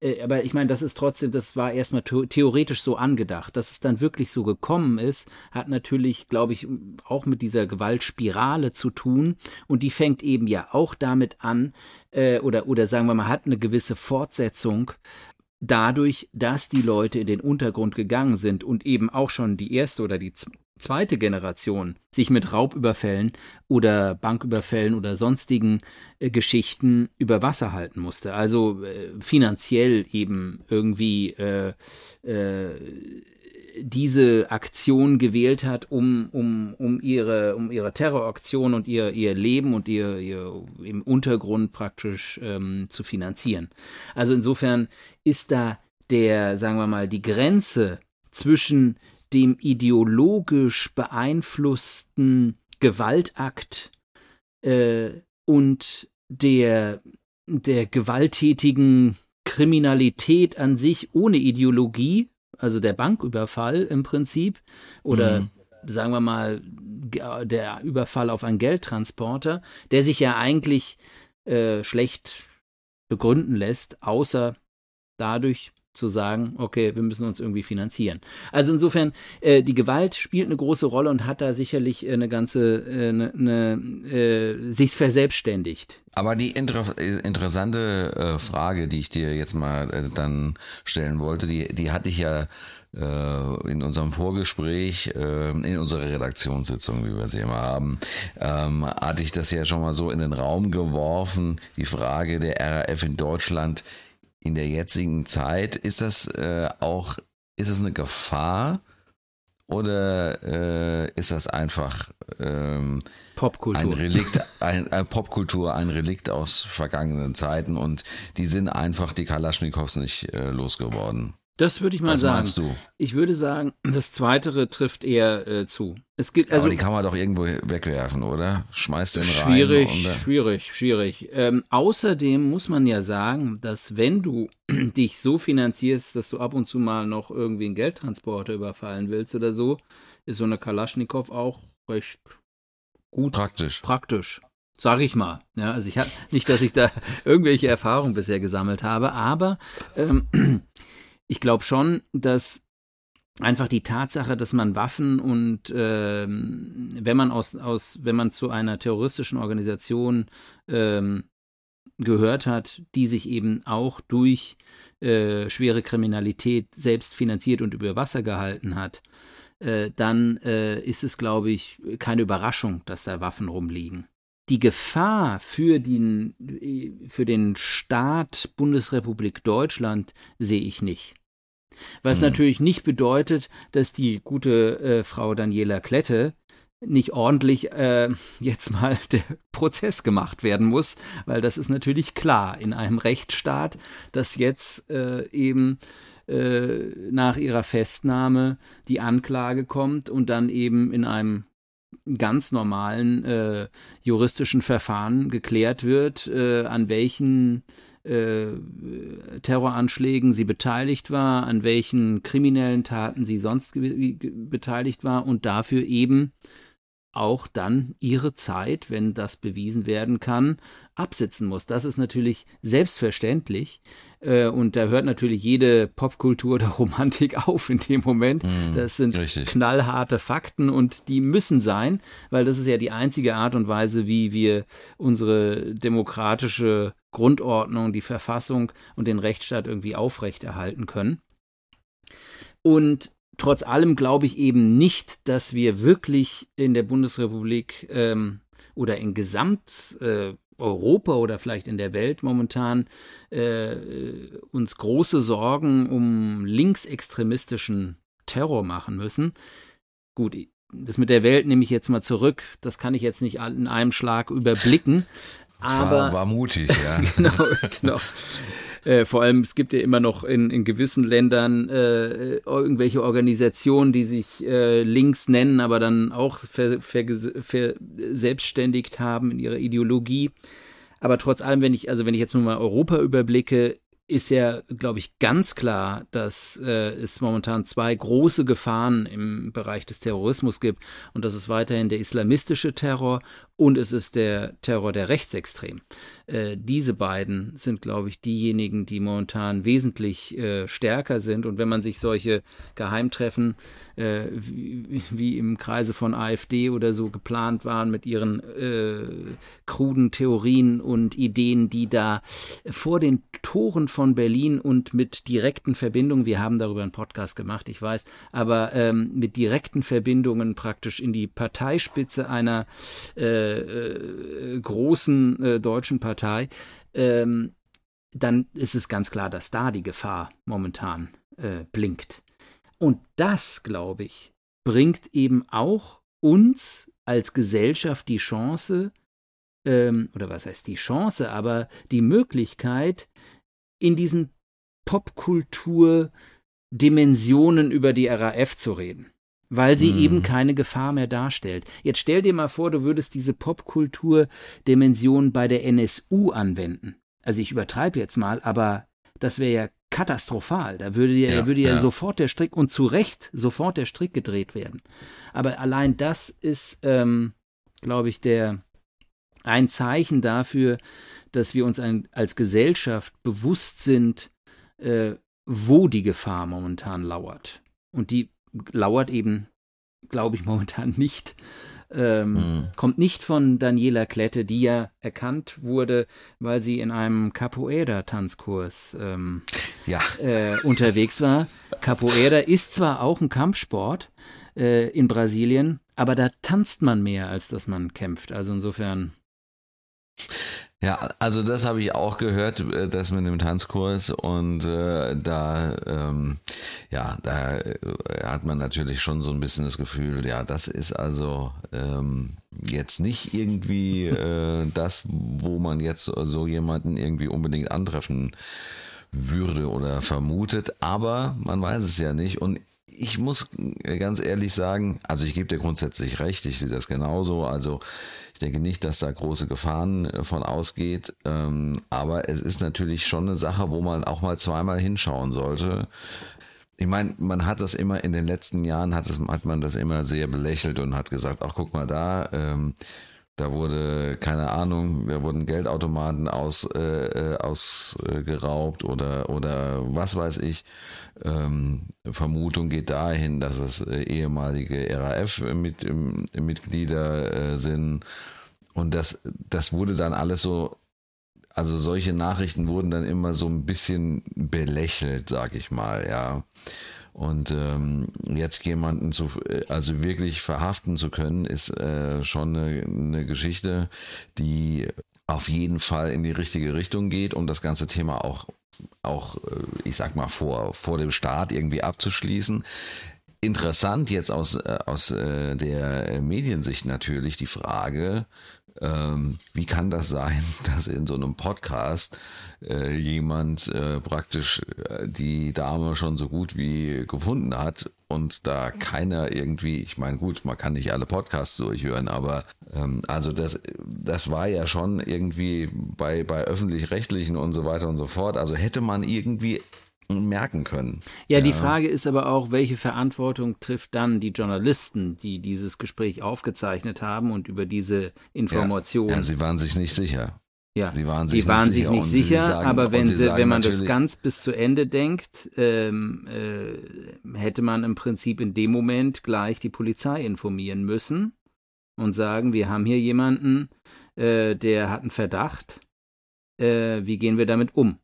äh, aber ich meine, das ist trotzdem, das war erstmal theoretisch so angedacht. Dass es dann wirklich so gekommen ist, hat natürlich, glaube ich, auch mit dieser Gewaltspirale zu tun. Und die fängt eben ja auch damit an, äh, oder, oder sagen wir mal, hat eine gewisse Fortsetzung dadurch, dass die Leute in den Untergrund gegangen sind und eben auch schon die erste oder die zweite Generation sich mit Raubüberfällen oder Banküberfällen oder sonstigen äh, Geschichten über Wasser halten musste. Also äh, finanziell eben irgendwie äh, äh, diese Aktion gewählt hat, um, um, um, ihre, um ihre Terroraktion und ihr, ihr Leben und ihr, ihr im Untergrund praktisch ähm, zu finanzieren. Also insofern ist da der, sagen wir mal, die Grenze zwischen dem ideologisch beeinflussten Gewaltakt äh, und der, der gewalttätigen Kriminalität an sich ohne Ideologie, also der Banküberfall im Prinzip, oder mhm. sagen wir mal der Überfall auf einen Geldtransporter, der sich ja eigentlich äh, schlecht begründen lässt, außer dadurch, zu sagen, okay, wir müssen uns irgendwie finanzieren. Also insofern, äh, die Gewalt spielt eine große Rolle und hat da sicherlich äh, eine ganze, äh, eine, eine äh, sich verselbstständigt. Aber die inter interessante äh, Frage, die ich dir jetzt mal äh, dann stellen wollte, die, die hatte ich ja in unserem Vorgespräch, in unserer Redaktionssitzung, wie wir sie immer haben, ähm, hatte ich das ja schon mal so in den Raum geworfen, die Frage der RAF in Deutschland in der jetzigen Zeit, ist das äh, auch, ist es eine Gefahr oder äh, ist das einfach ähm, Popkultur. ein Relikt, ein, ein Popkultur, ein Relikt aus vergangenen Zeiten und die sind einfach die Kalaschnikows nicht äh, losgeworden? Das würde ich mal Was sagen. meinst du? Ich würde sagen, das Zweitere trifft eher äh, zu. Es gibt also Aber die kann man doch irgendwo wegwerfen, oder? Schmeißt den schwierig, rein. Äh, schwierig, schwierig. Ähm, außerdem muss man ja sagen, dass wenn du dich so finanzierst, dass du ab und zu mal noch irgendwie einen Geldtransporter überfallen willst oder so, ist so eine Kalaschnikow auch recht gut praktisch. praktisch. Sage ich mal. Ja, also ich habe nicht, dass ich da irgendwelche Erfahrungen bisher gesammelt habe, aber ähm, ich glaube schon, dass einfach die Tatsache, dass man Waffen und ähm, wenn man aus, aus, wenn man zu einer terroristischen Organisation ähm, gehört hat, die sich eben auch durch äh, schwere Kriminalität selbst finanziert und über Wasser gehalten hat, äh, dann äh, ist es, glaube ich, keine Überraschung, dass da Waffen rumliegen. Die Gefahr für den, für den Staat Bundesrepublik Deutschland sehe ich nicht. Was Mhm. natürlich nicht bedeutet, dass die gute äh, Frau Daniela Klette nicht ordentlich äh, jetzt mal der Prozess gemacht werden muss, weil das ist natürlich klar in einem Rechtsstaat, dass jetzt äh, eben äh, nach ihrer Festnahme die Anklage kommt und dann eben in einem ganz normalen äh, juristischen Verfahren geklärt wird, äh, an welchen äh, Terroranschlägen sie beteiligt war, an welchen kriminellen Taten sie sonst beteiligt war und dafür eben auch dann ihre Zeit, wenn das bewiesen werden kann, absitzen muss. Das ist natürlich selbstverständlich. Äh, und da hört natürlich jede Popkultur der Romantik auf in dem Moment. Das sind richtig. knallharte Fakten und die müssen sein, weil das ist ja die einzige Art und Weise, wie wir unsere demokratische Grundordnung, die Verfassung und den Rechtsstaat irgendwie aufrechterhalten können. Und trotz allem glaube ich eben nicht, dass wir wirklich in der Bundesrepublik ähm, oder in Gesamt äh, Europa oder vielleicht in der Welt momentan äh, uns große Sorgen um linksextremistischen Terror machen müssen. Gut, das mit der Welt nehme ich jetzt mal zurück. Das kann ich jetzt nicht in einem Schlag überblicken. Aber war, war mutig, ja. genau, genau. Äh, vor allem, es gibt ja immer noch in, in gewissen Ländern äh, irgendwelche Organisationen, die sich äh, links nennen, aber dann auch ver, ver, verselbstständigt haben in ihrer Ideologie. Aber trotz allem, wenn ich, also wenn ich jetzt nur mal Europa überblicke, ist ja, glaube ich, ganz klar, dass äh, es momentan zwei große Gefahren im Bereich des Terrorismus gibt. Und das ist weiterhin der islamistische Terror und es ist der Terror der Rechtsextremen. Äh, diese beiden sind, glaube ich, diejenigen, die momentan wesentlich äh, stärker sind. Und wenn man sich solche Geheimtreffen äh, wie, wie, im Kreise von AfD oder so geplant waren mit ihren äh, kruden Theorien und Ideen, die da vor den Toren von Berlin und mit direkten Verbindungen, wir haben darüber einen Podcast gemacht, ich weiß, aber ähm, mit direkten Verbindungen praktisch in die Parteispitze einer äh, großen deutschen Partei, ähm, dann ist es ganz klar, dass da die Gefahr momentan äh, blinkt. Und das, glaube ich, bringt eben auch uns als Gesellschaft die Chance, ähm, oder was heißt die Chance, aber die Möglichkeit, in diesen Popkultur-Dimensionen über die RAF zu reden weil sie Mhm. eben keine Gefahr mehr darstellt. Jetzt stell dir mal vor, du würdest diese Popkultur-Dimension bei der NSU anwenden. Also ich übertreibe jetzt mal, aber das wäre ja katastrophal. Da würde ja, Ja, würde ja, ja. sofort der Strick und zu Recht sofort der Strick gedreht werden. Aber allein das ist, ähm, glaube ich, der ein Zeichen dafür, dass wir uns ein, als Gesellschaft bewusst sind, äh, wo die Gefahr momentan lauert. Und die lauert eben, glaube ich, momentan nicht. Ähm, mhm. Kommt nicht von Daniela Klette, die ja erkannt wurde, weil sie in einem Capoeira-Tanzkurs ähm, ja. äh, unterwegs war. Capoeira ist zwar auch ein Kampfsport äh, in Brasilien, aber da tanzt man mehr, als dass man kämpft. Also insofern. Ja, also das habe ich auch gehört, äh, das mit dem Tanzkurs und äh, da, ähm, ja, da äh, hat man natürlich schon so ein bisschen das Gefühl, ja, das ist also ähm, jetzt nicht irgendwie äh, das, wo man jetzt so jemanden irgendwie unbedingt antreffen würde oder vermutet, aber man weiß es ja nicht und ich muss ganz ehrlich sagen, also ich gebe dir grundsätzlich recht, ich sehe das genauso, also ich denke nicht, dass da große Gefahren äh, von ausgeht, ähm, aber es ist natürlich schon eine Sache, wo man auch mal zweimal hinschauen sollte. Ich meine, man hat das immer in den letzten Jahren, hat, das, hat man das immer sehr belächelt und hat gesagt, ach guck mal da, ähm, da wurde, keine Ahnung, da wurden Geldautomaten aus, äh, äh ausgeraubt oder, oder was weiß ich. Ähm, Vermutung geht dahin, dass es äh, ehemalige RAF-Mitglieder äh, sind. Und das, das wurde dann alles so, also solche Nachrichten wurden dann immer so ein bisschen belächelt, sag ich mal, ja. Und ähm, jetzt jemanden zu, also wirklich verhaften zu können, ist äh, schon eine, eine Geschichte, die auf jeden Fall in die richtige Richtung geht, um das ganze Thema auch auch, äh, ich sag mal, vor, vor dem Start irgendwie abzuschließen. Interessant jetzt aus, äh, aus äh, der Mediensicht natürlich die Frage, ähm, wie kann das sein, dass in so einem Podcast äh, jemand äh, praktisch äh, die Dame schon so gut wie gefunden hat und da keiner irgendwie, ich meine gut, man kann nicht alle Podcasts durchhören, aber ähm, also das, das war ja schon irgendwie bei, bei öffentlich-rechtlichen und so weiter und so fort. Also hätte man irgendwie merken können. Ja, ja, die Frage ist aber auch, welche Verantwortung trifft dann die Journalisten, die dieses Gespräch aufgezeichnet haben und über diese Informationen. Ja, ja sie waren sich nicht sicher. Ja, sie waren sich sie waren nicht sich sicher, nicht sicher sagen, aber wenn, sie, wenn man das ganz bis zu Ende denkt, ähm, äh, hätte man im Prinzip in dem Moment gleich die Polizei informieren müssen und sagen, wir haben hier jemanden, äh, der hat einen Verdacht, äh, wie gehen wir damit um?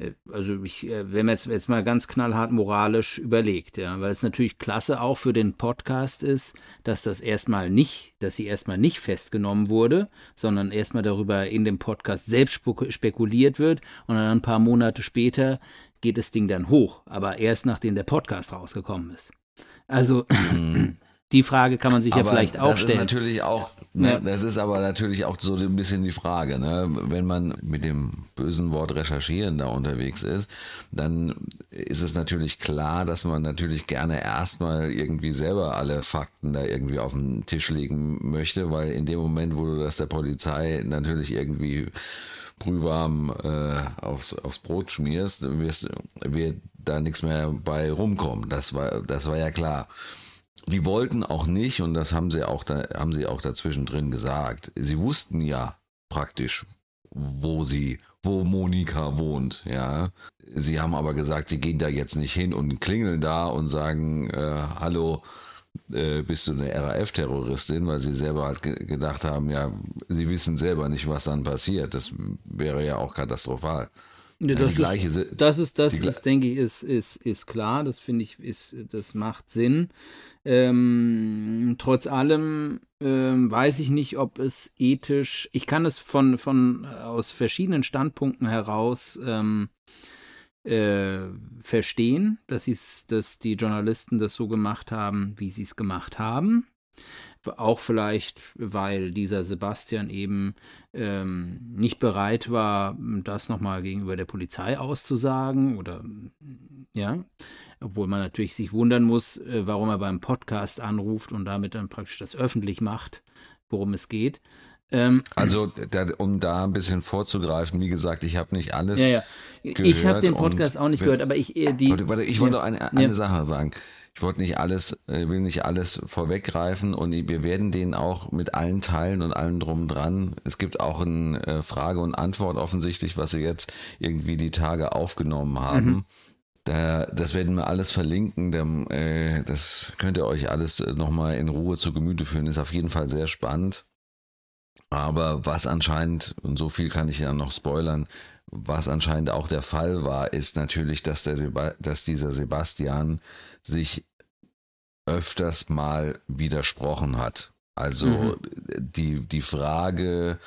Äh, also ich, äh, wenn man jetzt, jetzt mal ganz knallhart moralisch überlegt, ja, weil es natürlich klasse auch für den Podcast ist, dass das erstmal nicht, dass sie erstmal nicht festgenommen wurde, sondern erstmal darüber in dem Podcast selbst spekuliert wird und dann ein paar Monate später geht das Ding dann hoch, aber erst nachdem der Podcast rausgekommen ist. Also mhm. Die Frage kann man sich aber ja vielleicht auch stellen. Das ist natürlich auch, ne, ja. das ist aber natürlich auch so ein bisschen die Frage, ne? wenn man mit dem bösen Wort recherchieren da unterwegs ist, dann ist es natürlich klar, dass man natürlich gerne erstmal irgendwie selber alle Fakten da irgendwie auf den Tisch legen möchte, weil in dem Moment, wo du das der Polizei natürlich irgendwie brühwarm äh, aufs, aufs Brot schmierst, wirst, wird da nichts mehr bei rumkommen. Das war, das war ja klar die wollten auch nicht, und das haben sie auch, da, haben sie auch dazwischen drin gesagt. Sie wussten ja praktisch, wo sie, wo Monika wohnt, ja. Sie haben aber gesagt, sie gehen da jetzt nicht hin und klingeln da und sagen, äh, hallo, äh, bist du eine RAF-Terroristin, weil sie selber halt ge gedacht haben, ja, sie wissen selber nicht, was dann passiert. Das wäre ja auch katastrophal. Ja, das, ja, ist, das ist, das ist, denke ich, ist, ist, ist klar. Das finde ich, ist, das macht Sinn. Ähm, trotz allem ähm, weiß ich nicht, ob es ethisch, ich kann es von, von aus verschiedenen Standpunkten heraus ähm, äh, verstehen, dass, dass die Journalisten das so gemacht haben, wie sie es gemacht haben. Auch vielleicht, weil dieser Sebastian eben ähm, nicht bereit war, das nochmal gegenüber der Polizei auszusagen oder ja, obwohl man natürlich sich wundern muss, äh, warum er beim Podcast anruft und damit dann praktisch das öffentlich macht, worum es geht. Ähm, also, da, um da ein bisschen vorzugreifen, wie gesagt, ich habe nicht alles. Ja, ja. Ich habe den Podcast auch nicht gehört, aber ich äh, die. Warte, ich wollte ja, eine, eine. Sache sagen. Ich wollte nicht alles, äh, will nicht alles vorweggreifen und wir werden den auch mit allen Teilen und allem drum dran. Es gibt auch eine äh, Frage und Antwort offensichtlich, was sie jetzt irgendwie die Tage aufgenommen haben. Mhm Da, das werden wir alles verlinken. Dem, äh, das könnt ihr euch alles nochmal in Ruhe zu Gemüte führen. Ist auf jeden Fall sehr spannend. Aber was anscheinend, und so viel kann ich ja noch spoilern, was anscheinend auch der Fall war, ist natürlich, dass, der Seba dass dieser Sebastian sich öfters mal widersprochen hat. Also mhm. die, die Frage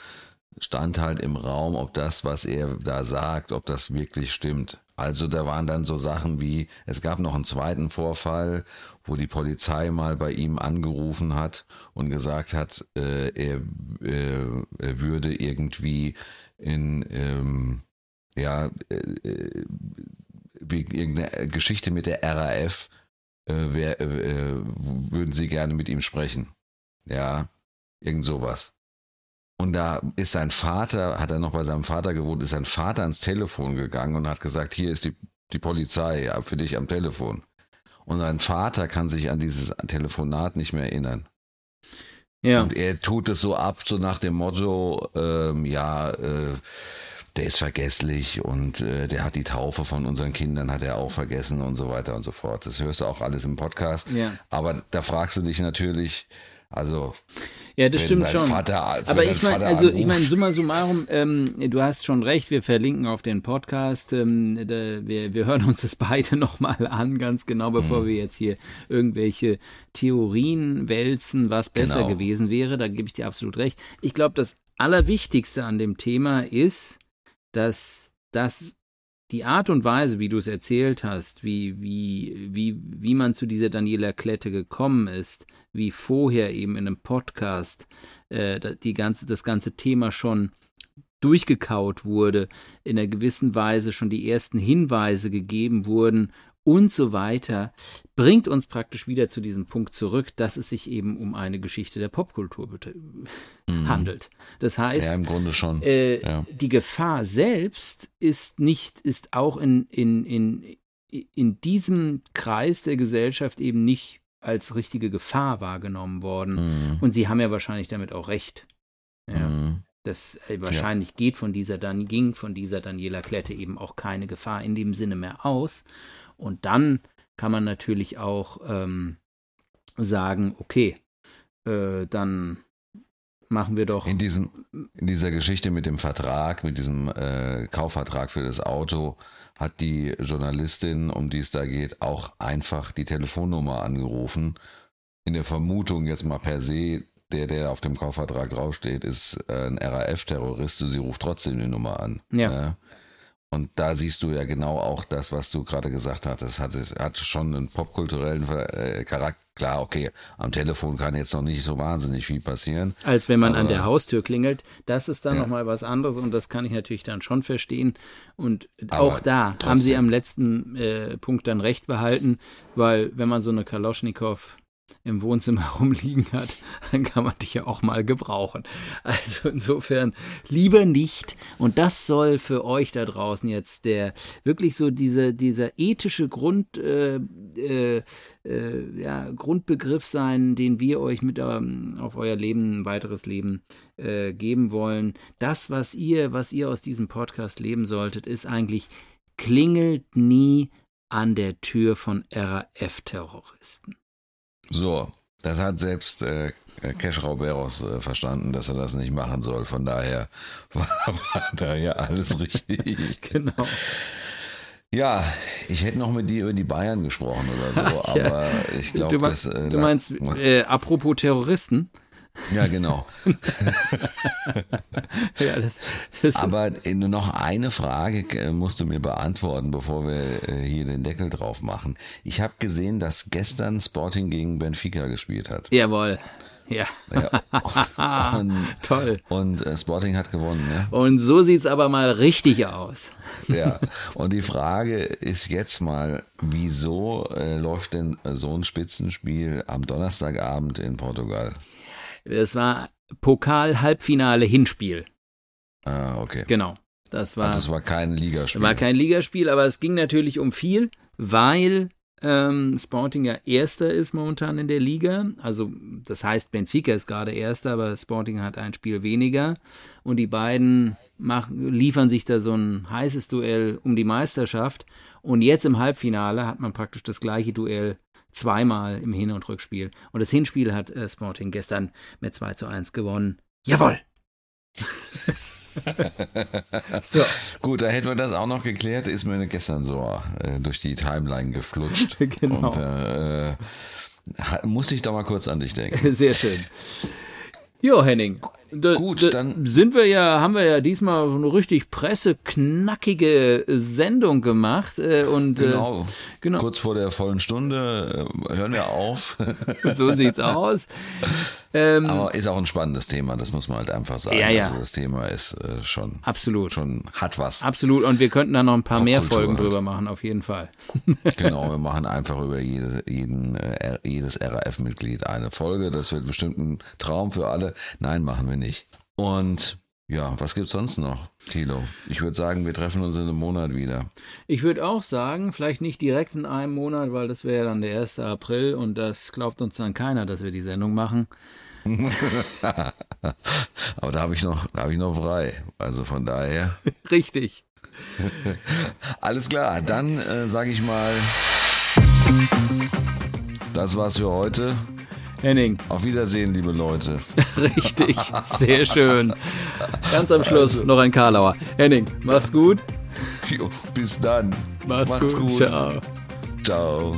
stand halt im Raum, ob das, was er da sagt, ob das wirklich stimmt. Also da waren dann so Sachen wie, es gab noch einen zweiten Vorfall, wo die Polizei mal bei ihm angerufen hat und gesagt hat, äh, er, äh, er würde irgendwie in, ähm, ja, äh, äh wegen irgendeiner Geschichte mit der RAF, äh, wer, äh, würden sie gerne mit ihm sprechen. Ja, irgend sowas. Und da ist sein Vater, hat er noch bei seinem Vater gewohnt, ist sein Vater ans Telefon gegangen und hat gesagt, hier ist die, die Polizei ja, für dich am Telefon. Und sein Vater kann sich an dieses Telefonat nicht mehr erinnern. Ja. Und er tut es so ab, so nach dem Motto, ähm, ja, äh, der ist vergesslich und äh, der hat die Taufe von unseren Kindern, hat er auch vergessen und so weiter und so fort. Das hörst du auch alles im Podcast. Ja. Aber da fragst du dich natürlich, also ja, das stimmt schon. Vater, Aber ich meine, also ich meine, summa summarum, ähm, du hast schon recht, wir verlinken auf den Podcast. Ähm, da, wir, wir hören uns das beide nochmal an, ganz genau, bevor mhm. wir jetzt hier irgendwelche Theorien wälzen, was besser genau. gewesen wäre. Da gebe ich dir absolut recht. Ich glaube, das Allerwichtigste an dem Thema ist, dass das die Art und Weise, wie du es erzählt hast, wie, wie, wie, wie man zu dieser Daniela Klette gekommen ist, wie vorher eben in einem Podcast äh, die ganze, das ganze Thema schon durchgekaut wurde, in einer gewissen Weise schon die ersten Hinweise gegeben wurden und so weiter, bringt uns praktisch wieder zu diesem Punkt zurück, dass es sich eben um eine Geschichte der Popkultur mhm. handelt. Das heißt, ja, im Grunde schon. Äh, ja. die Gefahr selbst ist nicht, ist auch in, in, in, in diesem Kreis der Gesellschaft eben nicht als richtige Gefahr wahrgenommen worden. Mhm. Und sie haben ja wahrscheinlich damit auch recht. Ja. Mhm. Das äh, wahrscheinlich ja. geht von dieser dann ging von dieser Daniela Klette eben auch keine Gefahr in dem Sinne mehr aus. Und dann kann man natürlich auch ähm, sagen, okay, äh, dann machen wir doch. In, diesem, in dieser Geschichte mit dem Vertrag, mit diesem äh, Kaufvertrag für das Auto, hat die Journalistin, um die es da geht, auch einfach die Telefonnummer angerufen. In der Vermutung jetzt mal per se, der, der auf dem Kaufvertrag draufsteht, ist äh, ein RAF-Terrorist, sie ruft trotzdem die Nummer an. Ja. Ne? Und da siehst du ja genau auch das, was du gerade gesagt hattest. Hat, es hat schon einen popkulturellen äh, Charakter. Klar, okay, am Telefon kann jetzt noch nicht so wahnsinnig viel passieren. Als wenn man an der Haustür klingelt. Das ist dann ja. nochmal was anderes und das kann ich natürlich dann schon verstehen. Und auch da trotzdem. haben sie am letzten äh, Punkt dann recht behalten, weil wenn man so eine Kaloschnikow im Wohnzimmer rumliegen hat, dann kann man dich ja auch mal gebrauchen. Also insofern lieber nicht. Und das soll für euch da draußen jetzt der wirklich so diese, dieser ethische Grund, äh, äh, äh, ja, Grundbegriff sein, den wir euch mit ähm, auf euer Leben, ein weiteres Leben äh, geben wollen. Das, was ihr, was ihr aus diesem Podcast leben solltet, ist eigentlich klingelt nie an der Tür von RAF-Terroristen. So, das hat selbst äh, Cash Rauberos äh, verstanden, dass er das nicht machen soll. Von daher war, war da ja alles richtig. genau. Ja, ich hätte noch mit dir über die Bayern gesprochen oder so, ja. aber ich glaube, das. Äh, du meinst, äh, apropos Terroristen? Ja, genau. ja, das, das Aber nur noch eine Frage äh, musst du mir beantworten, bevor wir äh, hier den Deckel drauf machen. Ich habe gesehen, dass gestern Sporting gegen Benfica gespielt hat. Jawohl. Ja. ja. Und, Toll. Und äh, Sporting hat gewonnen. Ne? Und so sieht es aber mal richtig aus. ja. Und die Frage ist jetzt mal, wieso äh, läuft denn so ein Spitzenspiel am Donnerstagabend in Portugal? Es war Pokal-Halbfinale-Hinspiel. Ah, okay. Genau. Das war, also es war kein Ligaspiel. War kein Ligaspiel, aber es ging natürlich um viel, weil ähm, Sporting ja Erster ist momentan in der Liga. Also das heißt, Benfica ist gerade Erster, aber Sporting hat ein Spiel weniger. Und die beiden machen, liefern sich da so ein heißes Duell um die Meisterschaft. Und jetzt im Halbfinale hat man praktisch das gleiche Duell zweimal im Hin- und Rückspiel. Und das Hinspiel hat äh, Sporting gestern mit 2 zu 1 gewonnen. Jawohl! so. Gut, da hätten wir das auch noch geklärt. Ist mir gestern so äh, durch die Timeline geflutscht. genau. Und äh, musste ich da mal kurz an dich denken. Sehr schön. Jo, Henning. Da, Gut, da dann sind wir ja, haben wir ja diesmal eine richtig presseknackige Sendung gemacht äh, und genau. Äh, genau. Kurz vor der vollen Stunde äh, hören wir auf. so sieht's aus. Ähm, Aber ist auch ein spannendes Thema, das muss man halt einfach sagen. Ja, ja. Also das Thema ist äh, schon absolut schon hat was. Absolut und wir könnten da noch ein paar mehr Folgen drüber machen, auf jeden Fall. genau, wir machen einfach über jede, jeden, äh, jedes RAF-Mitglied eine Folge. Das wird bestimmt ein Traum für alle. Nein, machen wir nicht. Und ja, was gibt's sonst noch, Thilo? Ich würde sagen, wir treffen uns in einem Monat wieder. Ich würde auch sagen, vielleicht nicht direkt in einem Monat, weil das wäre dann der 1. April und das glaubt uns dann keiner, dass wir die Sendung machen. Aber da habe ich noch, da habe ich noch frei. Also von daher. Richtig. Alles klar, dann äh, sage ich mal, das war's für heute. Henning. Auf Wiedersehen, liebe Leute. Richtig, sehr schön. Ganz am Schluss also. noch ein Karlauer. Henning, mach's gut. Jo, bis dann. Mach's, Macht's gut. gut. Ciao. Ciao.